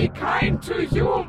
be kind to you.